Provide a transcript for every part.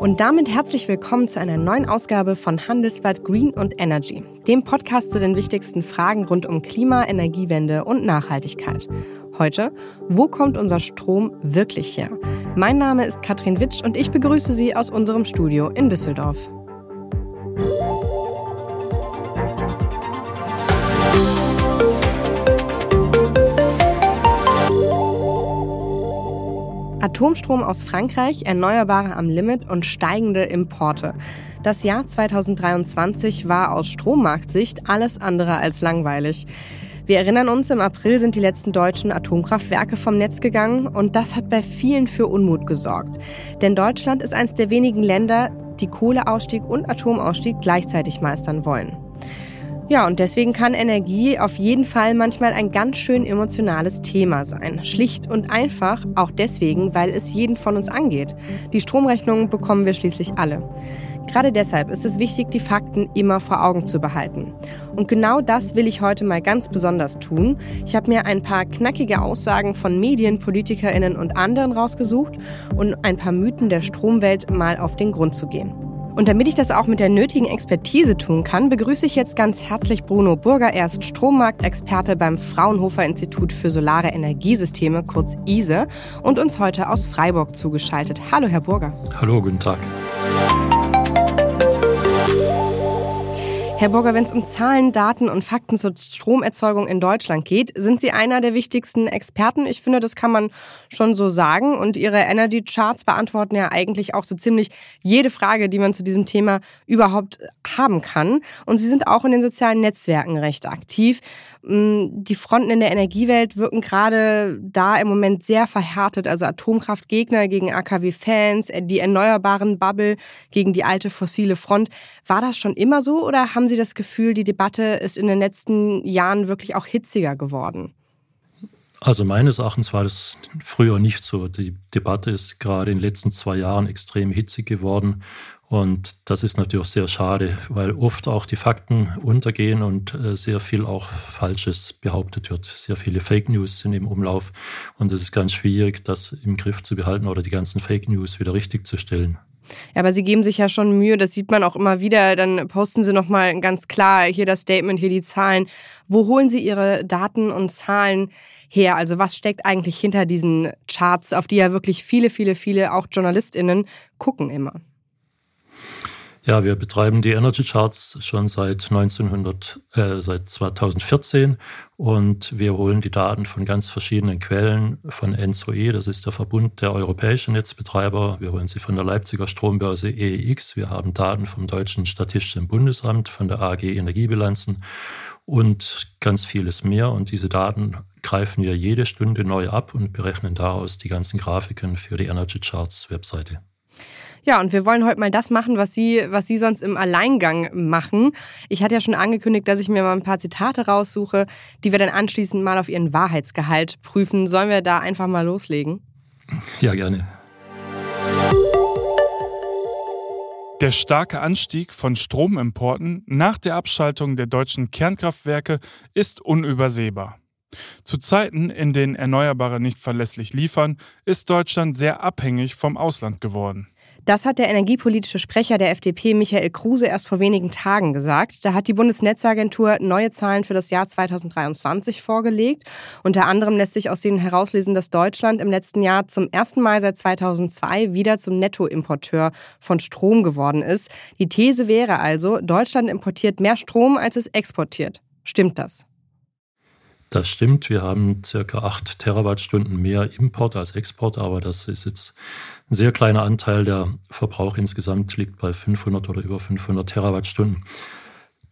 Und damit herzlich willkommen zu einer neuen Ausgabe von Handelsblatt Green und Energy, dem Podcast zu den wichtigsten Fragen rund um Klima, Energiewende und Nachhaltigkeit. Heute, wo kommt unser Strom wirklich her? Mein Name ist Katrin Witsch und ich begrüße Sie aus unserem Studio in Düsseldorf. Atomstrom aus Frankreich, Erneuerbare am Limit und steigende Importe. Das Jahr 2023 war aus Strommarktsicht alles andere als langweilig. Wir erinnern uns, im April sind die letzten deutschen Atomkraftwerke vom Netz gegangen und das hat bei vielen für Unmut gesorgt. Denn Deutschland ist eines der wenigen Länder, die Kohleausstieg und Atomausstieg gleichzeitig meistern wollen. Ja, und deswegen kann Energie auf jeden Fall manchmal ein ganz schön emotionales Thema sein. Schlicht und einfach auch deswegen, weil es jeden von uns angeht. Die Stromrechnung bekommen wir schließlich alle. Gerade deshalb ist es wichtig, die Fakten immer vor Augen zu behalten. Und genau das will ich heute mal ganz besonders tun. Ich habe mir ein paar knackige Aussagen von Medien, Politikerinnen und anderen rausgesucht und ein paar Mythen der Stromwelt mal auf den Grund zu gehen. Und damit ich das auch mit der nötigen Expertise tun kann, begrüße ich jetzt ganz herzlich Bruno Burger. Er ist Strommarktexperte beim Fraunhofer Institut für Solare Energiesysteme, kurz ISE, und uns heute aus Freiburg zugeschaltet. Hallo, Herr Burger. Hallo, guten Tag. Herr Burger, wenn es um Zahlen, Daten und Fakten zur Stromerzeugung in Deutschland geht, sind Sie einer der wichtigsten Experten. Ich finde, das kann man schon so sagen. Und Ihre Energy Charts beantworten ja eigentlich auch so ziemlich jede Frage, die man zu diesem Thema überhaupt haben kann. Und Sie sind auch in den sozialen Netzwerken recht aktiv. Mm, die Fronten in der Energiewelt wirken gerade da im Moment sehr verhärtet. Also Atomkraftgegner gegen AKW-Fans, die erneuerbaren Bubble gegen die alte fossile Front. War das schon immer so oder haben Sie das Gefühl, die Debatte ist in den letzten Jahren wirklich auch hitziger geworden? Also meines Erachtens war das früher nicht so. Die Debatte ist gerade in den letzten zwei Jahren extrem hitzig geworden und das ist natürlich sehr schade, weil oft auch die Fakten untergehen und äh, sehr viel auch Falsches behauptet wird. Sehr viele Fake News sind im Umlauf und es ist ganz schwierig, das im Griff zu behalten oder die ganzen Fake News wieder richtig zu stellen. Ja, aber Sie geben sich ja schon Mühe, das sieht man auch immer wieder. Dann posten Sie nochmal ganz klar hier das Statement, hier die Zahlen. Wo holen Sie Ihre Daten und Zahlen her? Also was steckt eigentlich hinter diesen Charts, auf die ja wirklich viele, viele, viele auch JournalistInnen gucken immer? Ja, wir betreiben die Energy Charts schon seit 1900, äh, seit 2014 und wir holen die Daten von ganz verschiedenen Quellen, von NSOE, das ist der Verbund der europäischen Netzbetreiber. Wir holen sie von der Leipziger Strombörse EEX. Wir haben Daten vom Deutschen Statistischen Bundesamt, von der AG Energiebilanzen und ganz vieles mehr. Und diese Daten greifen wir jede Stunde neu ab und berechnen daraus die ganzen Grafiken für die Energy Charts Webseite. Ja, und wir wollen heute mal das machen, was Sie, was Sie sonst im Alleingang machen. Ich hatte ja schon angekündigt, dass ich mir mal ein paar Zitate raussuche, die wir dann anschließend mal auf Ihren Wahrheitsgehalt prüfen. Sollen wir da einfach mal loslegen? Ja, gerne. Der starke Anstieg von Stromimporten nach der Abschaltung der deutschen Kernkraftwerke ist unübersehbar. Zu Zeiten, in denen Erneuerbare nicht verlässlich liefern, ist Deutschland sehr abhängig vom Ausland geworden. Das hat der energiepolitische Sprecher der FDP Michael Kruse erst vor wenigen Tagen gesagt. Da hat die Bundesnetzagentur neue Zahlen für das Jahr 2023 vorgelegt. Unter anderem lässt sich aus denen herauslesen, dass Deutschland im letzten Jahr zum ersten Mal seit 2002 wieder zum Nettoimporteur von Strom geworden ist. Die These wäre also, Deutschland importiert mehr Strom, als es exportiert. Stimmt das? Das stimmt. Wir haben circa 8 Terawattstunden mehr Import als Export, aber das ist jetzt ein sehr kleiner Anteil. Der Verbrauch insgesamt liegt bei 500 oder über 500 Terawattstunden.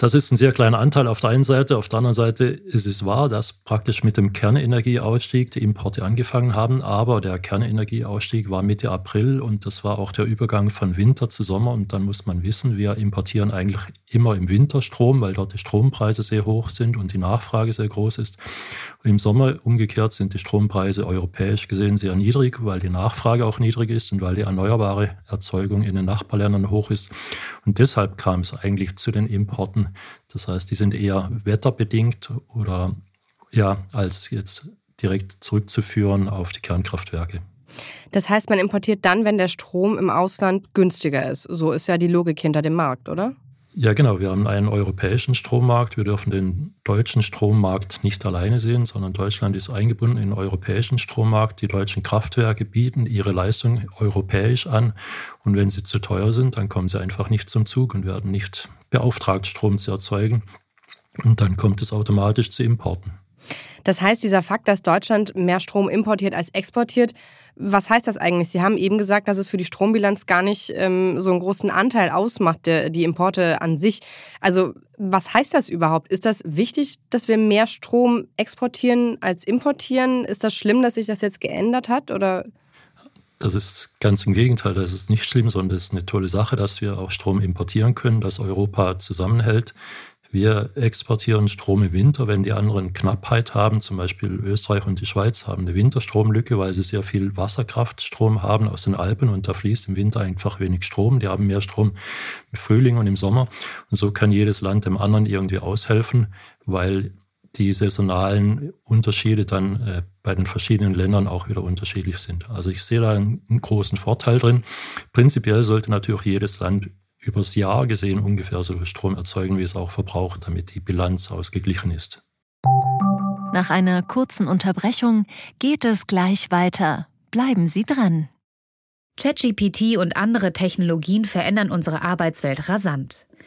Das ist ein sehr kleiner Anteil auf der einen Seite. Auf der anderen Seite ist es wahr, dass praktisch mit dem Kernenergieausstieg die Importe angefangen haben. Aber der Kernenergieausstieg war Mitte April und das war auch der Übergang von Winter zu Sommer. Und dann muss man wissen, wir importieren eigentlich immer im Winter Strom, weil dort die Strompreise sehr hoch sind und die Nachfrage sehr groß ist. Und im Sommer umgekehrt sind die Strompreise europäisch gesehen sehr niedrig, weil die Nachfrage auch niedrig ist und weil die erneuerbare Erzeugung in den Nachbarländern hoch ist. Und deshalb kam es eigentlich zu den Importen das heißt, die sind eher wetterbedingt oder ja, als jetzt direkt zurückzuführen auf die Kernkraftwerke. Das heißt, man importiert dann, wenn der Strom im Ausland günstiger ist. So ist ja die Logik hinter dem Markt, oder? Ja, genau. Wir haben einen europäischen Strommarkt. Wir dürfen den deutschen Strommarkt nicht alleine sehen, sondern Deutschland ist eingebunden in den europäischen Strommarkt. Die deutschen Kraftwerke bieten ihre Leistung europäisch an. Und wenn sie zu teuer sind, dann kommen sie einfach nicht zum Zug und werden nicht beauftragt, Strom zu erzeugen. Und dann kommt es automatisch zu Importen. Das heißt, dieser Fakt, dass Deutschland mehr Strom importiert als exportiert, was heißt das eigentlich? Sie haben eben gesagt, dass es für die Strombilanz gar nicht ähm, so einen großen Anteil ausmacht, der, die Importe an sich. Also was heißt das überhaupt? Ist das wichtig, dass wir mehr Strom exportieren als importieren? Ist das schlimm, dass sich das jetzt geändert hat? Oder? Das ist ganz im Gegenteil, das ist nicht schlimm, sondern das ist eine tolle Sache, dass wir auch Strom importieren können, dass Europa zusammenhält. Wir exportieren Strom im Winter, wenn die anderen Knappheit haben. Zum Beispiel Österreich und die Schweiz haben eine Winterstromlücke, weil sie sehr viel Wasserkraftstrom haben aus den Alpen und da fließt im Winter einfach wenig Strom. Die haben mehr Strom im Frühling und im Sommer. Und so kann jedes Land dem anderen irgendwie aushelfen, weil die saisonalen Unterschiede dann äh, bei den verschiedenen Ländern auch wieder unterschiedlich sind. Also ich sehe da einen, einen großen Vorteil drin. Prinzipiell sollte natürlich jedes Land übers Jahr gesehen ungefähr so viel Strom erzeugen, wie es auch verbraucht, damit die Bilanz ausgeglichen ist. Nach einer kurzen Unterbrechung geht es gleich weiter. Bleiben Sie dran. ChatGPT und andere Technologien verändern unsere Arbeitswelt rasant.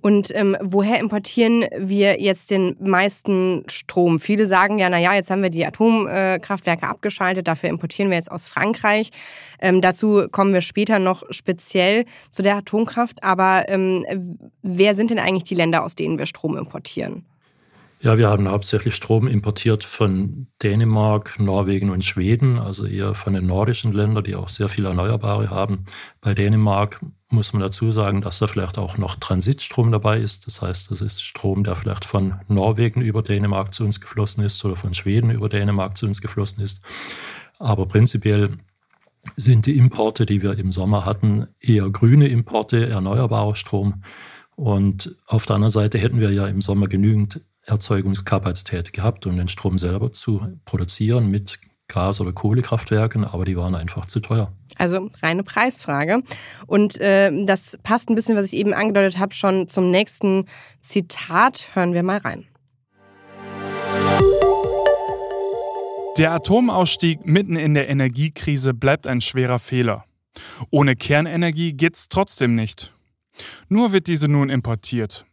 Und ähm, woher importieren wir jetzt den meisten Strom? Viele sagen ja, naja, jetzt haben wir die Atomkraftwerke abgeschaltet, dafür importieren wir jetzt aus Frankreich. Ähm, dazu kommen wir später noch speziell zu der Atomkraft. Aber ähm, wer sind denn eigentlich die Länder, aus denen wir Strom importieren? Ja, wir haben hauptsächlich Strom importiert von Dänemark, Norwegen und Schweden, also eher von den nordischen Ländern, die auch sehr viele Erneuerbare haben. Bei Dänemark muss man dazu sagen, dass da vielleicht auch noch Transitstrom dabei ist. Das heißt, das ist Strom, der vielleicht von Norwegen über Dänemark zu uns geflossen ist oder von Schweden über Dänemark zu uns geflossen ist. Aber prinzipiell sind die Importe, die wir im Sommer hatten, eher grüne Importe, erneuerbarer Strom. Und auf der anderen Seite hätten wir ja im Sommer genügend Erzeugungskapazität gehabt, um den Strom selber zu produzieren mit Gas- oder Kohlekraftwerken, aber die waren einfach zu teuer. Also reine Preisfrage. Und äh, das passt ein bisschen, was ich eben angedeutet habe, schon zum nächsten Zitat. Hören wir mal rein. Der Atomausstieg mitten in der Energiekrise bleibt ein schwerer Fehler. Ohne Kernenergie geht's trotzdem nicht. Nur wird diese nun importiert.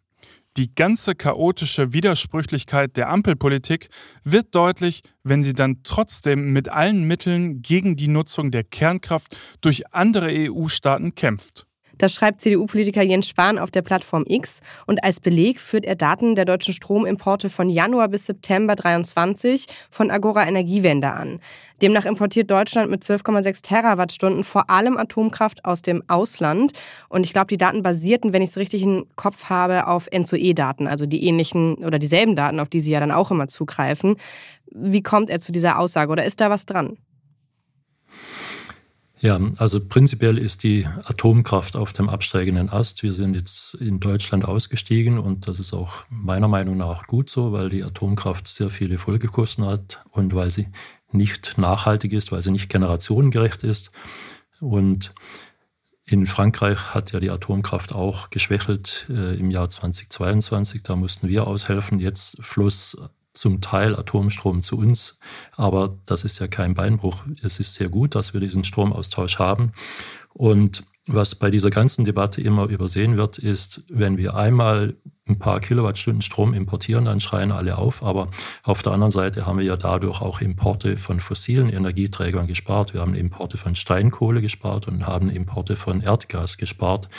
Die ganze chaotische Widersprüchlichkeit der Ampelpolitik wird deutlich, wenn sie dann trotzdem mit allen Mitteln gegen die Nutzung der Kernkraft durch andere EU-Staaten kämpft. Das schreibt CDU-Politiker Jens Spahn auf der Plattform X und als Beleg führt er Daten der deutschen Stromimporte von Januar bis September 23 von Agora Energiewende an. Demnach importiert Deutschland mit 12,6 Terawattstunden vor allem Atomkraft aus dem Ausland. Und ich glaube, die Daten basierten, wenn ich es richtig im Kopf habe, auf NZOE-Daten, also die ähnlichen oder dieselben Daten, auf die Sie ja dann auch immer zugreifen. Wie kommt er zu dieser Aussage oder ist da was dran? Ja, also prinzipiell ist die Atomkraft auf dem absteigenden Ast. Wir sind jetzt in Deutschland ausgestiegen und das ist auch meiner Meinung nach gut so, weil die Atomkraft sehr viele Folgekosten hat und weil sie nicht nachhaltig ist, weil sie nicht generationengerecht ist. Und in Frankreich hat ja die Atomkraft auch geschwächelt äh, im Jahr 2022. Da mussten wir aushelfen. Jetzt floss zum Teil Atomstrom zu uns. Aber das ist ja kein Beinbruch. Es ist sehr gut, dass wir diesen Stromaustausch haben. Und was bei dieser ganzen Debatte immer übersehen wird, ist, wenn wir einmal ein paar Kilowattstunden Strom importieren, dann schreien alle auf. Aber auf der anderen Seite haben wir ja dadurch auch Importe von fossilen Energieträgern gespart. Wir haben Importe von Steinkohle gespart und haben Importe von Erdgas gespart.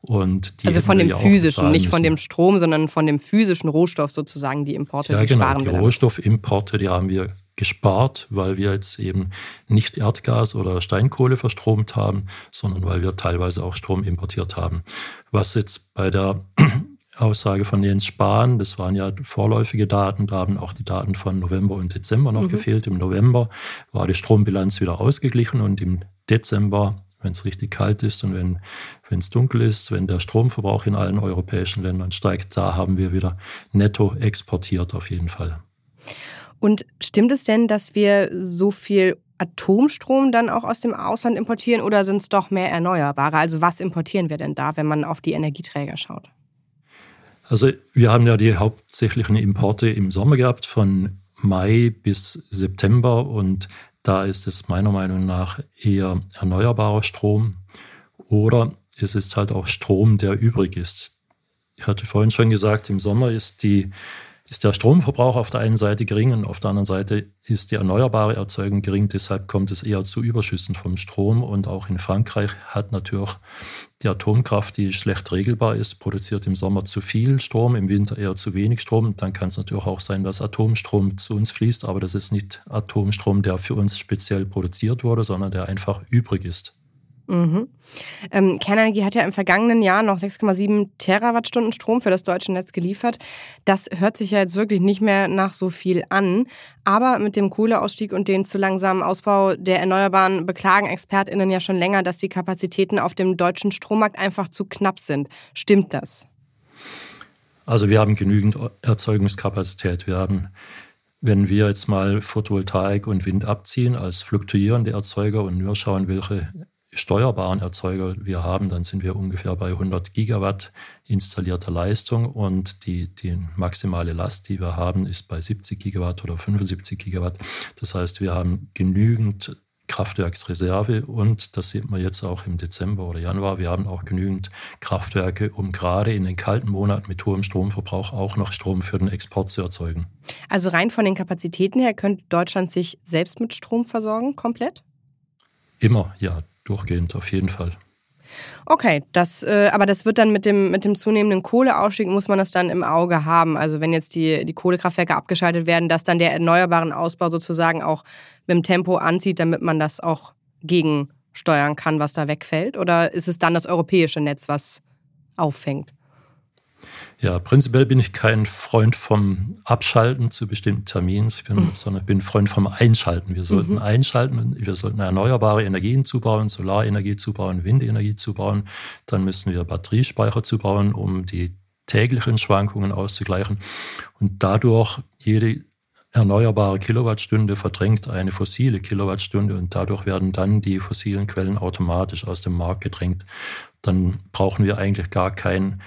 Und also von dem physischen, nicht von dem Strom, sondern von dem physischen Rohstoff sozusagen, die Importe, ja, die genau, sparen die Rohstoffimporte, die haben wir gespart, weil wir jetzt eben nicht Erdgas oder Steinkohle verstromt haben, sondern weil wir teilweise auch Strom importiert haben. Was jetzt bei der Aussage von Jens Spahn, das waren ja vorläufige Daten, da haben auch die Daten von November und Dezember noch mhm. gefehlt. Im November war die Strombilanz wieder ausgeglichen und im Dezember, wenn es richtig kalt ist und wenn es dunkel ist, wenn der Stromverbrauch in allen europäischen Ländern steigt, da haben wir wieder netto exportiert auf jeden Fall. Und stimmt es denn, dass wir so viel Atomstrom dann auch aus dem Ausland importieren oder sind es doch mehr Erneuerbare? Also was importieren wir denn da, wenn man auf die Energieträger schaut? Also wir haben ja die hauptsächlichen Importe im Sommer gehabt, von Mai bis September und da ist es meiner Meinung nach eher erneuerbarer Strom oder es ist halt auch Strom, der übrig ist. Ich hatte vorhin schon gesagt, im Sommer ist die ist der Stromverbrauch auf der einen Seite gering und auf der anderen Seite ist die erneuerbare Erzeugung gering. Deshalb kommt es eher zu Überschüssen vom Strom. Und auch in Frankreich hat natürlich die Atomkraft, die schlecht regelbar ist, produziert im Sommer zu viel Strom, im Winter eher zu wenig Strom. Dann kann es natürlich auch sein, dass Atomstrom zu uns fließt. Aber das ist nicht Atomstrom, der für uns speziell produziert wurde, sondern der einfach übrig ist. Mhm. Ähm, Kernenergie hat ja im vergangenen Jahr noch 6,7 Terawattstunden Strom für das deutsche Netz geliefert. Das hört sich ja jetzt wirklich nicht mehr nach so viel an. Aber mit dem Kohleausstieg und den zu langsamen Ausbau der Erneuerbaren beklagen ExpertInnen ja schon länger, dass die Kapazitäten auf dem deutschen Strommarkt einfach zu knapp sind. Stimmt das? Also wir haben genügend Erzeugungskapazität. Wir haben wenn wir jetzt mal Photovoltaik und Wind abziehen als fluktuierende Erzeuger und nur schauen, welche steuerbaren Erzeuger wir haben, dann sind wir ungefähr bei 100 Gigawatt installierter Leistung und die, die maximale Last, die wir haben, ist bei 70 Gigawatt oder 75 Gigawatt. Das heißt, wir haben genügend Kraftwerksreserve und das sieht man jetzt auch im Dezember oder Januar. Wir haben auch genügend Kraftwerke, um gerade in den kalten Monaten mit hohem Stromverbrauch auch noch Strom für den Export zu erzeugen. Also rein von den Kapazitäten her könnte Deutschland sich selbst mit Strom versorgen, komplett? Immer, ja durchgehend auf jeden Fall. Okay, das, äh, aber das wird dann mit dem, mit dem zunehmenden Kohleausstieg, muss man das dann im Auge haben. Also wenn jetzt die, die Kohlekraftwerke abgeschaltet werden, dass dann der erneuerbaren Ausbau sozusagen auch mit dem Tempo anzieht, damit man das auch gegensteuern kann, was da wegfällt? Oder ist es dann das europäische Netz, was auffängt? Ja, prinzipiell bin ich kein Freund vom Abschalten zu bestimmten Terminen, ich bin, mhm. sondern ich bin Freund vom Einschalten. Wir sollten mhm. einschalten, wir sollten erneuerbare Energien zubauen, Solarenergie zubauen, Windenergie zubauen. Dann müssen wir Batteriespeicher zubauen, um die täglichen Schwankungen auszugleichen. Und dadurch jede erneuerbare Kilowattstunde verdrängt eine fossile Kilowattstunde und dadurch werden dann die fossilen Quellen automatisch aus dem Markt gedrängt. Dann brauchen wir eigentlich gar kein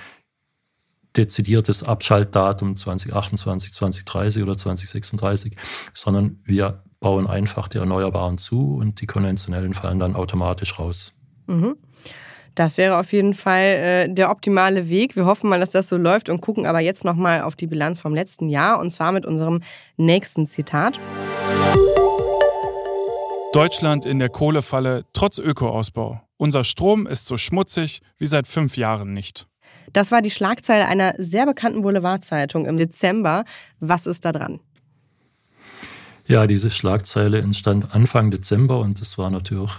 dezidiertes Abschaltdatum 2028, 2030 oder 2036, sondern wir bauen einfach die Erneuerbaren zu und die konventionellen fallen dann automatisch raus. Mhm. Das wäre auf jeden Fall äh, der optimale Weg. Wir hoffen mal, dass das so läuft und gucken aber jetzt nochmal auf die Bilanz vom letzten Jahr und zwar mit unserem nächsten Zitat. Deutschland in der Kohlefalle trotz Ökoausbau. Unser Strom ist so schmutzig wie seit fünf Jahren nicht. Das war die Schlagzeile einer sehr bekannten Boulevardzeitung im Dezember. Was ist da dran? Ja, diese Schlagzeile entstand Anfang Dezember und es war natürlich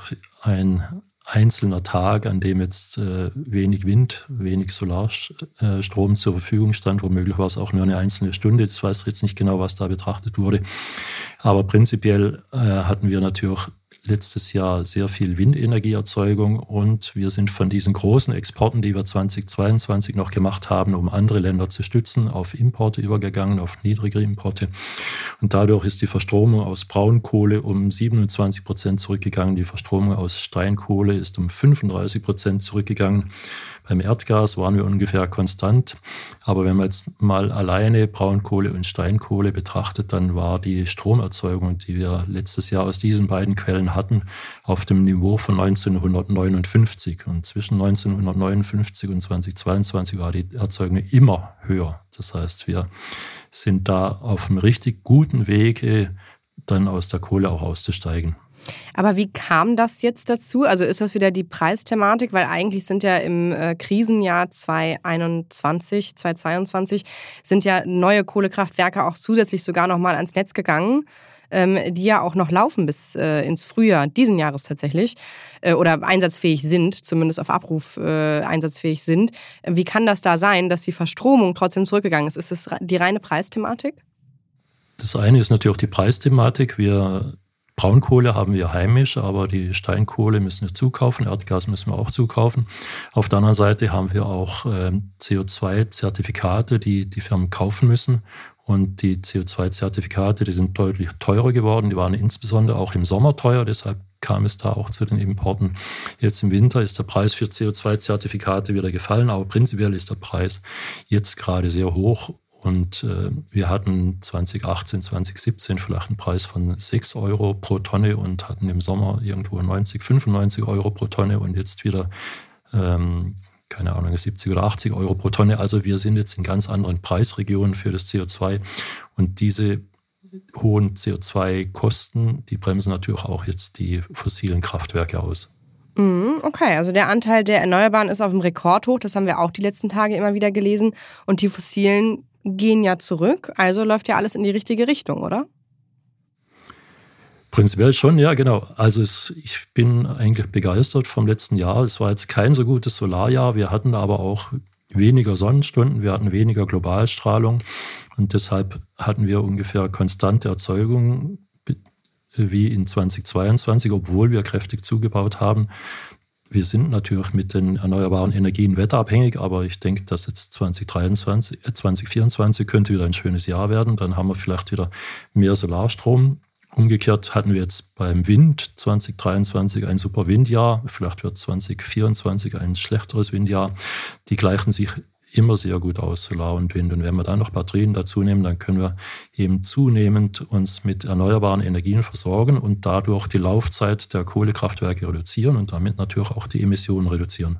ein einzelner Tag, an dem jetzt äh, wenig Wind, wenig Solarstrom zur Verfügung stand. Womöglich war es auch nur eine einzelne Stunde. Ich weiß jetzt nicht genau, was da betrachtet wurde. Aber prinzipiell äh, hatten wir natürlich letztes Jahr sehr viel Windenergieerzeugung und wir sind von diesen großen Exporten, die wir 2022 noch gemacht haben, um andere Länder zu stützen, auf Importe übergegangen, auf niedrigere Importe. Und dadurch ist die Verstromung aus Braunkohle um 27 Prozent zurückgegangen, die Verstromung aus Steinkohle ist um 35 Prozent zurückgegangen. Beim Erdgas waren wir ungefähr konstant. Aber wenn man jetzt mal alleine Braunkohle und Steinkohle betrachtet, dann war die Stromerzeugung, die wir letztes Jahr aus diesen beiden Quellen hatten, auf dem Niveau von 1959. Und zwischen 1959 und 2022 war die Erzeugung immer höher. Das heißt, wir sind da auf einem richtig guten Wege, dann aus der Kohle auch auszusteigen. Aber wie kam das jetzt dazu? Also ist das wieder die Preisthematik? Weil eigentlich sind ja im äh, Krisenjahr 2021, 2022 sind ja neue Kohlekraftwerke auch zusätzlich sogar nochmal ans Netz gegangen. ähm, die ja auch noch laufen bis äh, ins Frühjahr diesen Jahres tatsächlich äh, oder einsatzfähig sind, zumindest auf Abruf äh, einsatzfähig sind. Wie kann das da sein, dass die Verstromung trotzdem zurückgegangen ist? Ist es die reine Preisthematik? Das eine ist natürlich auch die Preisthematik. Wir Braunkohle haben wir heimisch, aber die Steinkohle müssen wir zukaufen, Erdgas müssen wir auch zukaufen. Auf der anderen Seite haben wir auch äh, CO2-Zertifikate, die die Firmen kaufen müssen. Und die CO2-Zertifikate, die sind deutlich teurer geworden. Die waren insbesondere auch im Sommer teuer, deshalb kam es da auch zu den Importen. Jetzt im Winter ist der Preis für CO2-Zertifikate wieder gefallen, aber prinzipiell ist der Preis jetzt gerade sehr hoch und äh, wir hatten 2018, 2017 vielleicht einen Preis von 6 Euro pro Tonne und hatten im Sommer irgendwo 90, 95 Euro pro Tonne und jetzt wieder, ähm, keine Ahnung, 70 oder 80 Euro pro Tonne. Also wir sind jetzt in ganz anderen Preisregionen für das CO2 und diese hohen CO2-Kosten, die bremsen natürlich auch jetzt die fossilen Kraftwerke aus. Mhm, okay, also der Anteil der Erneuerbaren ist auf dem Rekordhoch, das haben wir auch die letzten Tage immer wieder gelesen. Und die fossilen gehen ja zurück, also läuft ja alles in die richtige Richtung, oder? Prinzipiell schon, ja, genau. Also es, ich bin eigentlich begeistert vom letzten Jahr. Es war jetzt kein so gutes Solarjahr. Wir hatten aber auch weniger Sonnenstunden, wir hatten weniger Globalstrahlung und deshalb hatten wir ungefähr konstante Erzeugung wie in 2022, obwohl wir kräftig zugebaut haben wir sind natürlich mit den erneuerbaren Energien wetterabhängig, aber ich denke, dass jetzt 2023, äh 2024 könnte wieder ein schönes Jahr werden. Dann haben wir vielleicht wieder mehr Solarstrom. Umgekehrt hatten wir jetzt beim Wind 2023 ein super Windjahr. Vielleicht wird 2024 ein schlechteres Windjahr. Die gleichen sich immer sehr gut aus, Solar und Wind. Und wenn wir dann noch Batterien dazu nehmen, dann können wir eben zunehmend uns mit erneuerbaren Energien versorgen und dadurch die Laufzeit der Kohlekraftwerke reduzieren und damit natürlich auch die Emissionen reduzieren.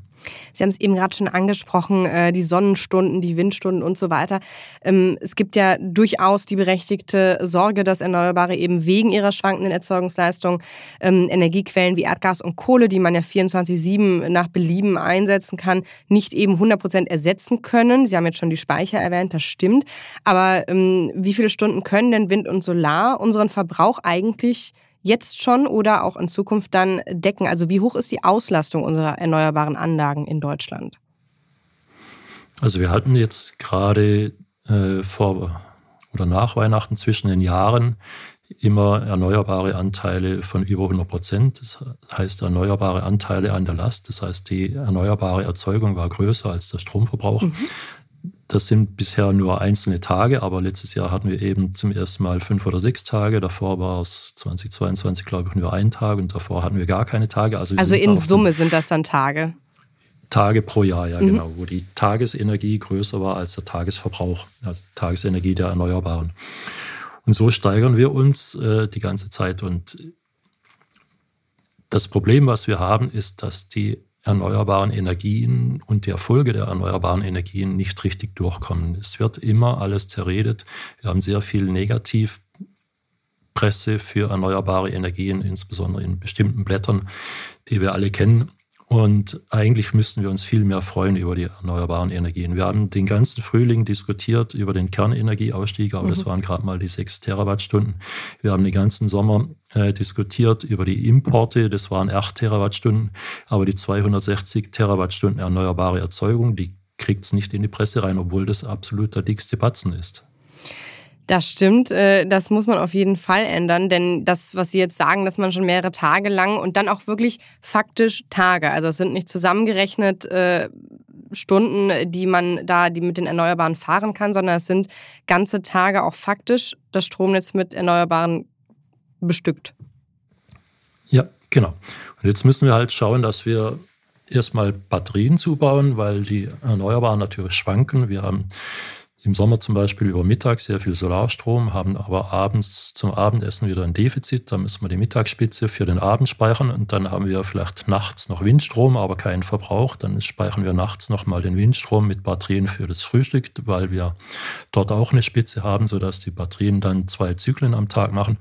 Sie haben es eben gerade schon angesprochen, äh, die Sonnenstunden, die Windstunden und so weiter. Ähm, es gibt ja durchaus die berechtigte Sorge, dass Erneuerbare eben wegen ihrer schwankenden Erzeugungsleistung ähm, Energiequellen wie Erdgas und Kohle, die man ja 24-7 nach Belieben einsetzen kann, nicht eben 100 Prozent ersetzen können. Sie haben jetzt schon die Speicher erwähnt, das stimmt. Aber ähm, wie viele Stunden können denn Wind und Solar unseren Verbrauch eigentlich jetzt schon oder auch in Zukunft dann decken? Also wie hoch ist die Auslastung unserer erneuerbaren Anlagen in Deutschland? Also wir hatten jetzt gerade äh, vor oder nach Weihnachten zwischen den Jahren immer erneuerbare Anteile von über 100 Prozent. Das heißt erneuerbare Anteile an der Last. Das heißt, die erneuerbare Erzeugung war größer als der Stromverbrauch. Mhm. Das sind bisher nur einzelne Tage, aber letztes Jahr hatten wir eben zum ersten Mal fünf oder sechs Tage. Davor war es 2022, glaube ich, nur ein Tag und davor hatten wir gar keine Tage. Also, also in Summe sind das dann Tage? Tage pro Jahr, ja, mhm. genau, wo die Tagesenergie größer war als der Tagesverbrauch, also Tagesenergie der Erneuerbaren. Und so steigern wir uns äh, die ganze Zeit. Und das Problem, was wir haben, ist, dass die erneuerbaren Energien und die Erfolge der erneuerbaren Energien nicht richtig durchkommen. Es wird immer alles zerredet. Wir haben sehr viel Negativpresse für erneuerbare Energien, insbesondere in bestimmten Blättern, die wir alle kennen. Und eigentlich müssten wir uns viel mehr freuen über die erneuerbaren Energien. Wir haben den ganzen Frühling diskutiert über den Kernenergieausstieg, aber mhm. das waren gerade mal die sechs Terawattstunden. Wir haben den ganzen Sommer äh, diskutiert über die Importe, das waren acht Terawattstunden, aber die 260 Terawattstunden erneuerbare Erzeugung, die kriegt es nicht in die Presse rein, obwohl das absolut der dickste Batzen ist. Das stimmt, äh, das muss man auf jeden Fall ändern, denn das, was Sie jetzt sagen, dass man schon mehrere Tage lang und dann auch wirklich faktisch Tage, also es sind nicht zusammengerechnet äh, Stunden, die man da die mit den Erneuerbaren fahren kann, sondern es sind ganze Tage auch faktisch das Stromnetz mit Erneuerbaren bestückt. Ja, genau. Und jetzt müssen wir halt schauen, dass wir erstmal Batterien zubauen, weil die Erneuerbaren natürlich schwanken. Wir haben im Sommer zum Beispiel über Mittag sehr viel Solarstrom, haben aber abends zum Abendessen wieder ein Defizit. Da müssen wir die Mittagsspitze für den Abend speichern und dann haben wir vielleicht nachts noch Windstrom, aber keinen Verbrauch. Dann speichern wir nachts nochmal den Windstrom mit Batterien für das Frühstück, weil wir dort auch eine Spitze haben, sodass die Batterien dann zwei Zyklen am Tag machen.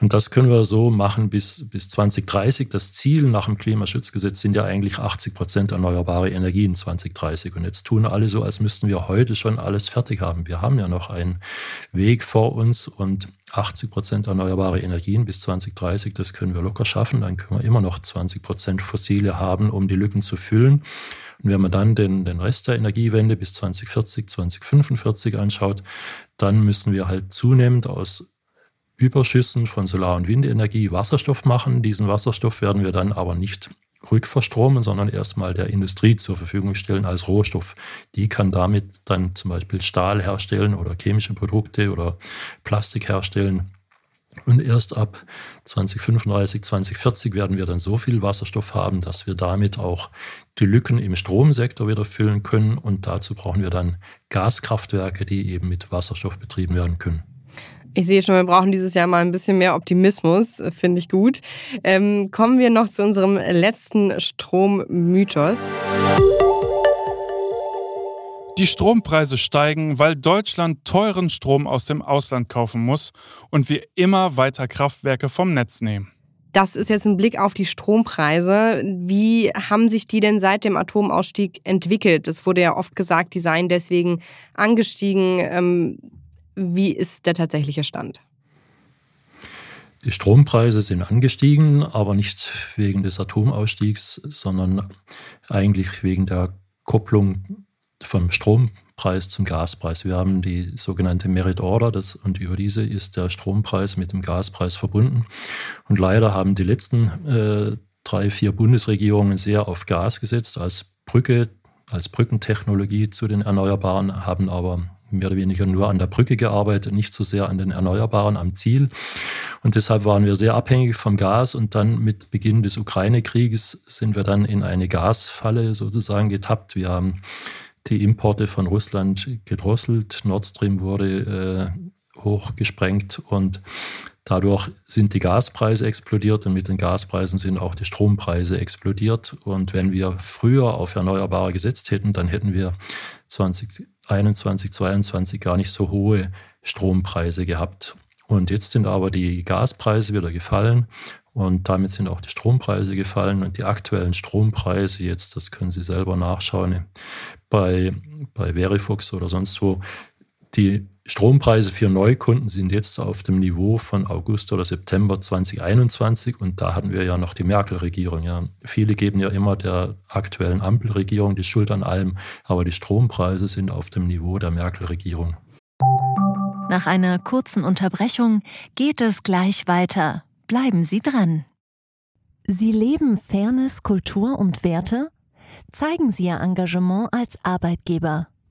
Und das können wir so machen bis, bis 2030. Das Ziel nach dem Klimaschutzgesetz sind ja eigentlich 80 Prozent erneuerbare Energien 2030. Und jetzt tun alle so, als müssten wir heute schon alles fertig haben. Wir haben ja noch einen Weg vor uns und 80 Prozent erneuerbare Energien bis 2030, das können wir locker schaffen. Dann können wir immer noch 20 Prozent fossile haben, um die Lücken zu füllen. Und wenn man dann den, den Rest der Energiewende bis 2040, 2045 anschaut, dann müssen wir halt zunehmend aus Überschüssen von Solar- und Windenergie Wasserstoff machen. Diesen Wasserstoff werden wir dann aber nicht rückverstromen, sondern erstmal der Industrie zur Verfügung stellen als Rohstoff. Die kann damit dann zum Beispiel Stahl herstellen oder chemische Produkte oder Plastik herstellen. Und erst ab 2035, 2040 werden wir dann so viel Wasserstoff haben, dass wir damit auch die Lücken im Stromsektor wieder füllen können. Und dazu brauchen wir dann Gaskraftwerke, die eben mit Wasserstoff betrieben werden können. Ich sehe schon, wir brauchen dieses Jahr mal ein bisschen mehr Optimismus, finde ich gut. Ähm, kommen wir noch zu unserem letzten Strommythos. Die Strompreise steigen, weil Deutschland teuren Strom aus dem Ausland kaufen muss und wir immer weiter Kraftwerke vom Netz nehmen. Das ist jetzt ein Blick auf die Strompreise. Wie haben sich die denn seit dem Atomausstieg entwickelt? Es wurde ja oft gesagt, die seien deswegen angestiegen. Wie ist der tatsächliche Stand? Die Strompreise sind angestiegen, aber nicht wegen des Atomausstiegs, sondern eigentlich wegen der Kopplung vom Strompreis zum Gaspreis. Wir haben die sogenannte Merit Order das, und über diese ist der Strompreis mit dem Gaspreis verbunden. Und leider haben die letzten äh, drei, vier Bundesregierungen sehr auf Gas gesetzt als Brücke, als Brückentechnologie zu den Erneuerbaren, haben aber mehr oder weniger nur an der Brücke gearbeitet, nicht so sehr an den Erneuerbaren am Ziel. Und deshalb waren wir sehr abhängig vom Gas. Und dann mit Beginn des Ukraine-Krieges sind wir dann in eine Gasfalle sozusagen getappt. Wir haben die Importe von Russland gedrosselt. Nord Stream wurde äh, hochgesprengt und Dadurch sind die Gaspreise explodiert und mit den Gaspreisen sind auch die Strompreise explodiert. Und wenn wir früher auf Erneuerbare gesetzt hätten, dann hätten wir 20, 21, 22 gar nicht so hohe Strompreise gehabt. Und jetzt sind aber die Gaspreise wieder gefallen und damit sind auch die Strompreise gefallen und die aktuellen Strompreise jetzt, das können Sie selber nachschauen, bei, bei Verifox oder sonst wo, die Strompreise für Neukunden sind jetzt auf dem Niveau von August oder September 2021 und da hatten wir ja noch die Merkel-Regierung. Ja. Viele geben ja immer der aktuellen Ampelregierung die Schuld an allem, aber die Strompreise sind auf dem Niveau der Merkel-Regierung. Nach einer kurzen Unterbrechung geht es gleich weiter. Bleiben Sie dran. Sie leben Fairness, Kultur und Werte? Zeigen Sie Ihr Engagement als Arbeitgeber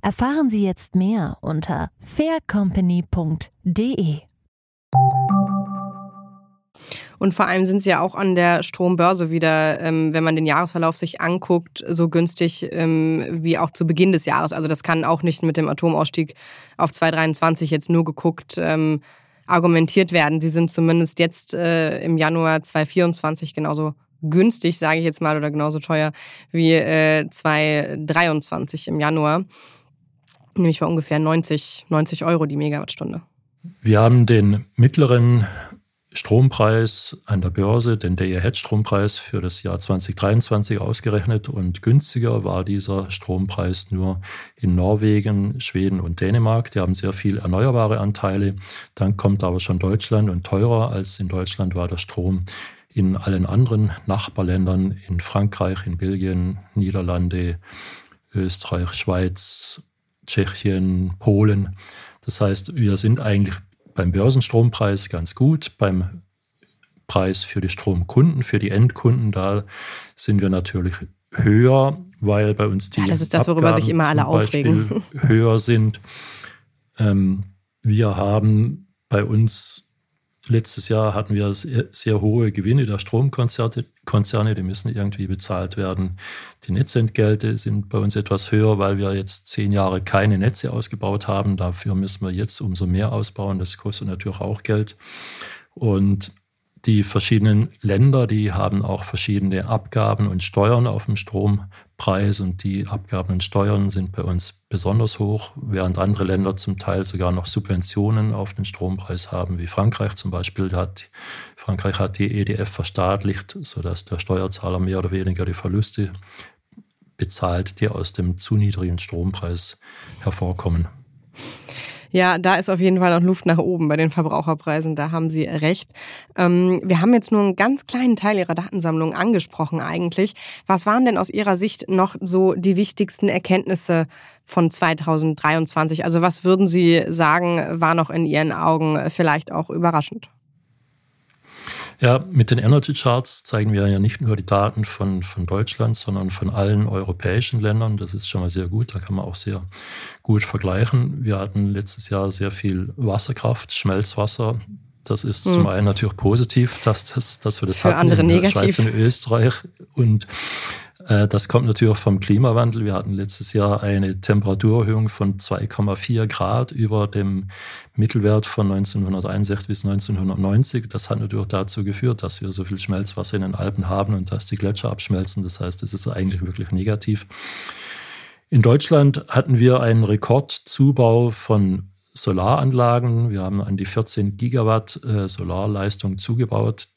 Erfahren Sie jetzt mehr unter faircompany.de. Und vor allem sind sie ja auch an der Strombörse wieder, ähm, wenn man den Jahresverlauf sich anguckt, so günstig ähm, wie auch zu Beginn des Jahres. Also das kann auch nicht mit dem Atomausstieg auf 2023 jetzt nur geguckt ähm, argumentiert werden. Sie sind zumindest jetzt äh, im Januar 2024 genauso günstig, sage ich jetzt mal, oder genauso teuer wie äh, 2023 im Januar. Nämlich bei ungefähr 90, 90 Euro die Megawattstunde. Wir haben den mittleren Strompreis an der Börse, den Day-Ahead-Strompreis für das Jahr 2023 ausgerechnet und günstiger war dieser Strompreis nur in Norwegen, Schweden und Dänemark. Die haben sehr viel erneuerbare Anteile. Dann kommt aber schon Deutschland und teurer als in Deutschland war der Strom in allen anderen Nachbarländern, in Frankreich, in Belgien, Niederlande, Österreich, Schweiz, Tschechien, Polen. Das heißt, wir sind eigentlich beim Börsenstrompreis ganz gut, beim Preis für die Stromkunden, für die Endkunden, da sind wir natürlich höher, weil bei uns die ja, das ist das, worüber sich immer alle aufregen. höher sind. Ähm, wir haben bei uns Letztes Jahr hatten wir sehr, hohe Gewinne der Stromkonzerne, die müssen irgendwie bezahlt werden. Die Netzentgelte sind bei uns etwas höher, weil wir jetzt zehn Jahre keine Netze ausgebaut haben. Dafür müssen wir jetzt umso mehr ausbauen. Das kostet natürlich auch Geld. Und die verschiedenen Länder, die haben auch verschiedene Abgaben und Steuern auf dem Strompreis und die Abgaben und Steuern sind bei uns besonders hoch, während andere Länder zum Teil sogar noch Subventionen auf den Strompreis haben, wie Frankreich zum Beispiel. Hat, Frankreich hat die EDF verstaatlicht, sodass der Steuerzahler mehr oder weniger die Verluste bezahlt, die aus dem zu niedrigen Strompreis hervorkommen. Ja, da ist auf jeden Fall noch Luft nach oben bei den Verbraucherpreisen, da haben Sie recht. Ähm, wir haben jetzt nur einen ganz kleinen Teil Ihrer Datensammlung angesprochen eigentlich. Was waren denn aus Ihrer Sicht noch so die wichtigsten Erkenntnisse von 2023? Also was würden Sie sagen, war noch in Ihren Augen vielleicht auch überraschend? Ja, mit den Energy Charts zeigen wir ja nicht nur die Daten von, von Deutschland, sondern von allen europäischen Ländern. Das ist schon mal sehr gut. Da kann man auch sehr gut vergleichen. Wir hatten letztes Jahr sehr viel Wasserkraft, Schmelzwasser. Das ist hm. zum einen natürlich positiv, dass, das, dass wir das Für hatten andere in der negativ. Schweiz und Österreich. Und das kommt natürlich vom Klimawandel. Wir hatten letztes Jahr eine Temperaturerhöhung von 2,4 Grad über dem Mittelwert von 1961 bis 1990. Das hat natürlich dazu geführt, dass wir so viel Schmelzwasser in den Alpen haben und dass die Gletscher abschmelzen. Das heißt, es ist eigentlich wirklich negativ. In Deutschland hatten wir einen Rekordzubau von Solaranlagen. Wir haben an die 14 Gigawatt äh, Solarleistung zugebaut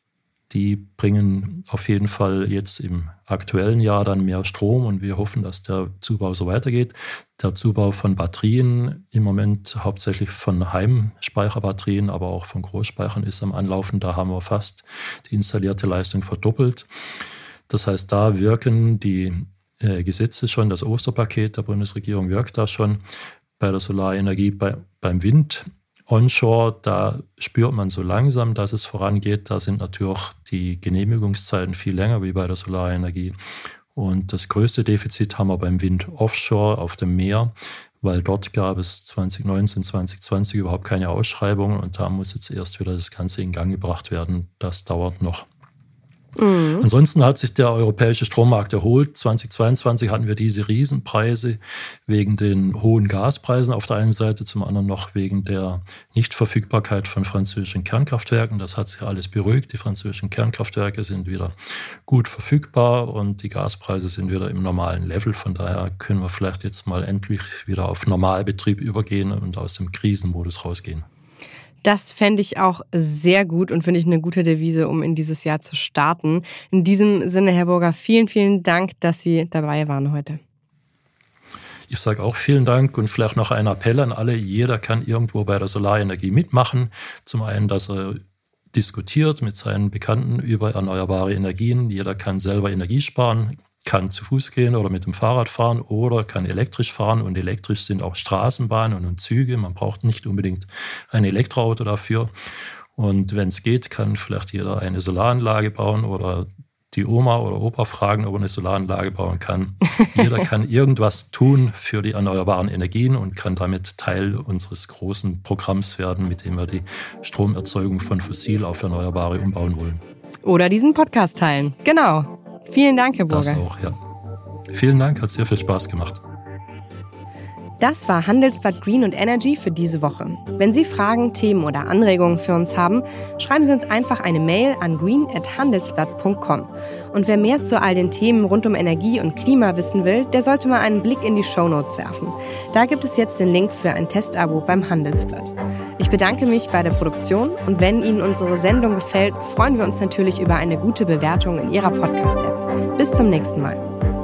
die bringen auf jeden Fall jetzt im aktuellen Jahr dann mehr Strom und wir hoffen, dass der Zubau so weitergeht. Der Zubau von Batterien im Moment hauptsächlich von Heimspeicherbatterien, aber auch von Großspeichern ist am Anlaufen. Da haben wir fast die installierte Leistung verdoppelt. Das heißt, da wirken die äh, Gesetze schon, das Osterpaket der Bundesregierung wirkt da schon. Bei der Solarenergie, bei, beim Wind Onshore, da spürt man so langsam, dass es vorangeht. Da sind natürlich die Genehmigungszeiten viel länger wie bei der Solarenergie. Und das größte Defizit haben wir beim Wind offshore auf dem Meer, weil dort gab es 2019, 2020 überhaupt keine Ausschreibungen und da muss jetzt erst wieder das Ganze in Gang gebracht werden. Das dauert noch. Mhm. Ansonsten hat sich der europäische Strommarkt erholt. 2022 hatten wir diese Riesenpreise wegen den hohen Gaspreisen auf der einen Seite, zum anderen noch wegen der Nichtverfügbarkeit von französischen Kernkraftwerken. Das hat sich alles beruhigt. Die französischen Kernkraftwerke sind wieder gut verfügbar und die Gaspreise sind wieder im normalen Level. Von daher können wir vielleicht jetzt mal endlich wieder auf Normalbetrieb übergehen und aus dem Krisenmodus rausgehen. Das fände ich auch sehr gut und finde ich eine gute Devise, um in dieses Jahr zu starten. In diesem Sinne, Herr Burger, vielen, vielen Dank, dass Sie dabei waren heute. Ich sage auch vielen Dank und vielleicht noch ein Appell an alle. Jeder kann irgendwo bei der Solarenergie mitmachen. Zum einen, dass er diskutiert mit seinen Bekannten über erneuerbare Energien. Jeder kann selber Energie sparen, kann zu Fuß gehen oder mit dem Fahrrad fahren oder kann elektrisch fahren. Und elektrisch sind auch Straßenbahnen und Züge. Man braucht nicht unbedingt ein Elektroauto dafür. Und wenn es geht, kann vielleicht jeder eine Solaranlage bauen oder die Oma oder Opa fragen, ob er eine Solaranlage bauen kann. Jeder kann irgendwas tun für die erneuerbaren Energien und kann damit Teil unseres großen Programms werden, mit dem wir die Stromerzeugung von fossil auf erneuerbare umbauen wollen. Oder diesen Podcast teilen. Genau. Vielen Dank, Herr Burger. Das auch, ja. Vielen Dank, hat sehr viel Spaß gemacht. Das war Handelsblatt Green und Energy für diese Woche. Wenn Sie Fragen, Themen oder Anregungen für uns haben, schreiben Sie uns einfach eine Mail an green@handelsblatt.com. Und wer mehr zu all den Themen rund um Energie und Klima wissen will, der sollte mal einen Blick in die Shownotes werfen. Da gibt es jetzt den Link für ein Testabo beim Handelsblatt. Ich bedanke mich bei der Produktion und wenn Ihnen unsere Sendung gefällt, freuen wir uns natürlich über eine gute Bewertung in Ihrer Podcast-App. Bis zum nächsten Mal.